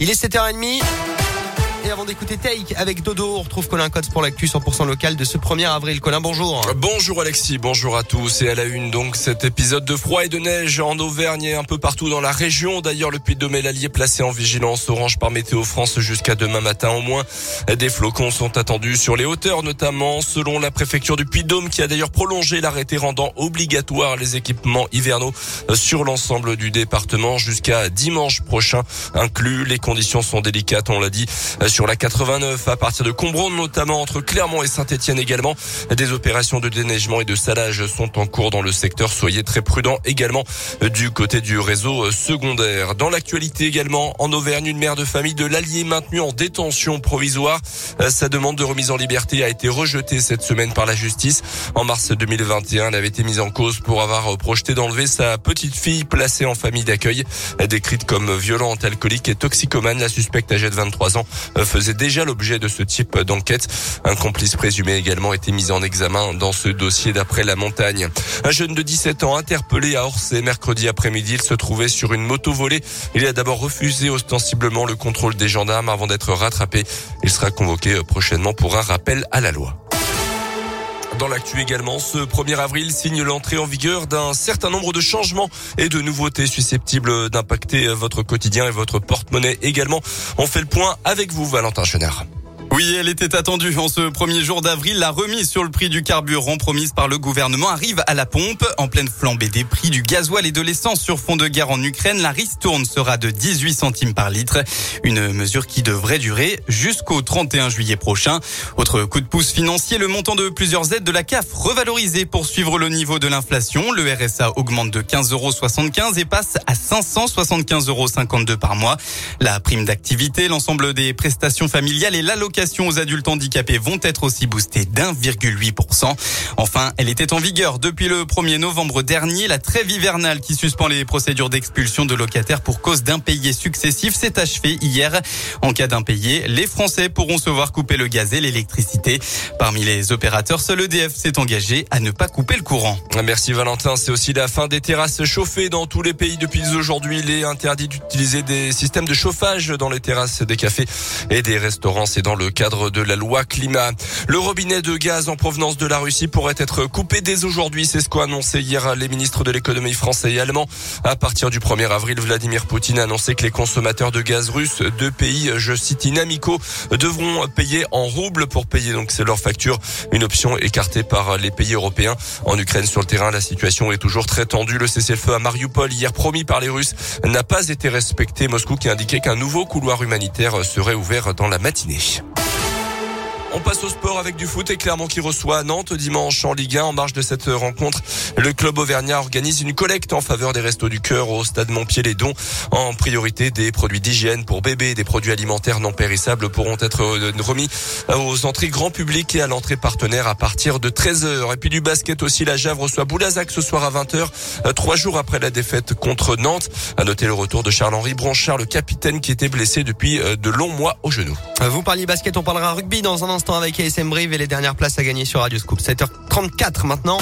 Il est 7h30. Et avant d'écouter Take avec Dodo, on retrouve Colin Cotes pour l'actu 100% local de ce 1er avril. Colin, bonjour. Bonjour Alexis, bonjour à tous. Et à la une, donc, cet épisode de froid et de neige en Auvergne et un peu partout dans la région. D'ailleurs, le Puy de Dôme est placé en vigilance orange par Météo France jusqu'à demain matin au moins. Des flocons sont attendus sur les hauteurs, notamment selon la préfecture du Puy de Dôme qui a d'ailleurs prolongé l'arrêté rendant obligatoire les équipements hivernaux sur l'ensemble du département jusqu'à dimanche prochain inclus. Les conditions sont délicates, on l'a dit sur la 89 à partir de Combron, notamment entre Clermont et Saint-Etienne également. Des opérations de déneigement et de salage sont en cours dans le secteur. Soyez très prudents également du côté du réseau secondaire. Dans l'actualité également, en Auvergne, une mère de famille de l'Allier maintenue en détention provisoire. Sa demande de remise en liberté a été rejetée cette semaine par la justice. En mars 2021, elle avait été mise en cause pour avoir projeté d'enlever sa petite fille placée en famille d'accueil. Décrite comme violente, alcoolique et toxicomane, la suspecte âgée de 23 ans faisait déjà l'objet de ce type d'enquête. Un complice présumé également été mis en examen dans ce dossier d'après la montagne. Un jeune de 17 ans interpellé à Orsay mercredi après-midi. Il se trouvait sur une moto volée. Il a d'abord refusé ostensiblement le contrôle des gendarmes avant d'être rattrapé. Il sera convoqué prochainement pour un rappel à la loi. Dans l'actu également, ce 1er avril signe l'entrée en vigueur d'un certain nombre de changements et de nouveautés susceptibles d'impacter votre quotidien et votre porte-monnaie également. On fait le point avec vous, Valentin Chenard. Oui, elle était attendue en ce premier jour d'avril. La remise sur le prix du carburant promise par le gouvernement arrive à la pompe. En pleine flambée des prix du gasoil et de l'essence sur fond de guerre en Ukraine, la ristourne sera de 18 centimes par litre. Une mesure qui devrait durer jusqu'au 31 juillet prochain. Autre coup de pouce financier, le montant de plusieurs aides de la CAF revalorisé pour suivre le niveau de l'inflation. Le RSA augmente de 15,75 euros et passe à 575,52 euros par mois. La prime d'activité, l'ensemble des prestations familiales et l'allocation aux adultes handicapés vont être aussi boostées d'1,8%. Enfin, elle était en vigueur depuis le 1er novembre dernier. La trêve hivernale qui suspend les procédures d'expulsion de locataires pour cause d'impayés successifs s'est achevée hier. En cas d'impayés, les Français pourront se voir couper le gaz et l'électricité. Parmi les opérateurs, seul EDF s'est engagé à ne pas couper le courant. Merci Valentin. C'est aussi la fin des terrasses chauffées dans tous les pays depuis aujourd'hui. Il est interdit d'utiliser des systèmes de chauffage dans les terrasses des cafés et des restaurants. C'est dans le cadre de la loi climat. Le robinet de gaz en provenance de la Russie pourrait être coupé dès aujourd'hui. C'est ce qu'ont annoncé hier les ministres de l'économie français et allemand. À partir du 1er avril, Vladimir Poutine a annoncé que les consommateurs de gaz russes de pays, je cite, inamicaux, devront payer en roubles pour payer donc c'est leur facture. Une option écartée par les pays européens. En Ukraine, sur le terrain, la situation est toujours très tendue. Le cessez-le-feu à Mariupol, hier promis par les Russes, n'a pas été respecté. Moscou qui indiquait qu'un nouveau couloir humanitaire serait ouvert dans la matinée. On passe au sport avec du foot et Clermont qui reçoit Nantes dimanche en Ligue 1. En marge de cette rencontre, le club auvergnat organise une collecte en faveur des restos du cœur au stade Montpied-les-Dons. En priorité, des produits d'hygiène pour bébés, des produits alimentaires non périssables pourront être euh, remis aux entrées grand public et à l'entrée partenaire à partir de 13h. Et puis du basket aussi, la Jave reçoit Boulazac ce soir à 20h, euh, trois jours après la défaite contre Nantes. À noter le retour de Charles-Henri Bronchard, le capitaine qui était blessé depuis euh, de longs mois au genou. Vous parliez basket, on parlera rugby dans un instant avec ASM Brive et les dernières places à gagner sur Radio Scoop. 7h34 maintenant.